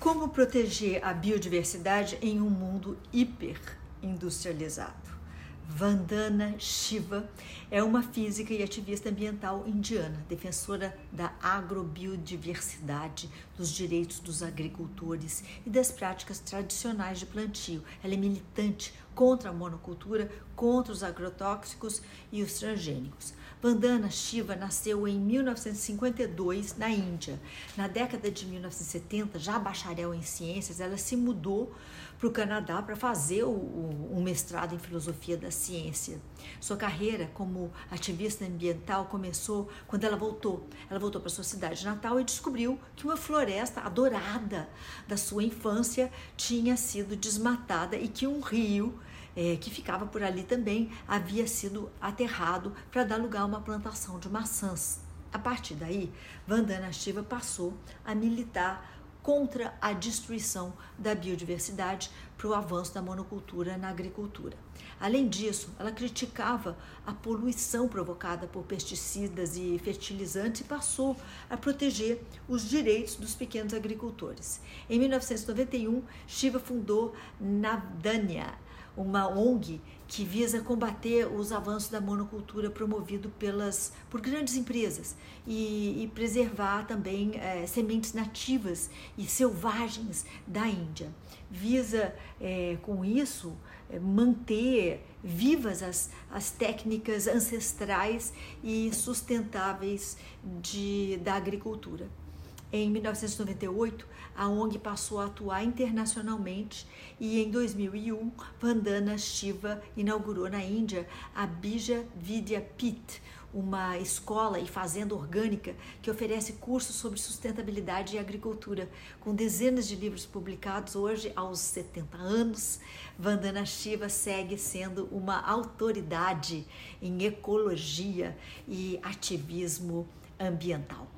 Como proteger a biodiversidade em um mundo hiper industrializado? Vandana Shiva é uma física e ativista ambiental indiana, defensora da agrobiodiversidade, dos direitos dos agricultores e das práticas tradicionais de plantio. Ela é militante contra a monocultura, contra os agrotóxicos e os transgênicos. Vandana Shiva nasceu em 1952 na Índia. Na década de 1970, já bacharel em ciências, ela se mudou para o Canadá para fazer o, o, um mestrado em filosofia da ciência. Sua carreira como ativista ambiental começou quando ela voltou. Ela voltou para sua cidade natal e descobriu que uma floresta adorada da sua infância tinha sido desmatada e que um rio é, que ficava por ali também havia sido aterrado para dar lugar a uma plantação de maçãs. A partir daí, Vandana Shiva passou a militar contra a destruição da biodiversidade para o avanço da monocultura na agricultura. Além disso, ela criticava a poluição provocada por pesticidas e fertilizantes e passou a proteger os direitos dos pequenos agricultores. Em 1991, Shiva fundou Navdanya, uma ONG que visa combater os avanços da monocultura promovido pelas por grandes empresas e, e preservar também é, sementes nativas e selvagens da Índia. Visa é, com isso é, manter vivas as, as técnicas ancestrais e sustentáveis de, da agricultura. Em 1998, a ONG passou a atuar internacionalmente e em 2001, Vandana Shiva inaugurou na Índia a Bija Vidya Pit, uma escola e fazenda orgânica que oferece cursos sobre sustentabilidade e agricultura. Com dezenas de livros publicados hoje, aos 70 anos, Vandana Shiva segue sendo uma autoridade em ecologia e ativismo ambiental.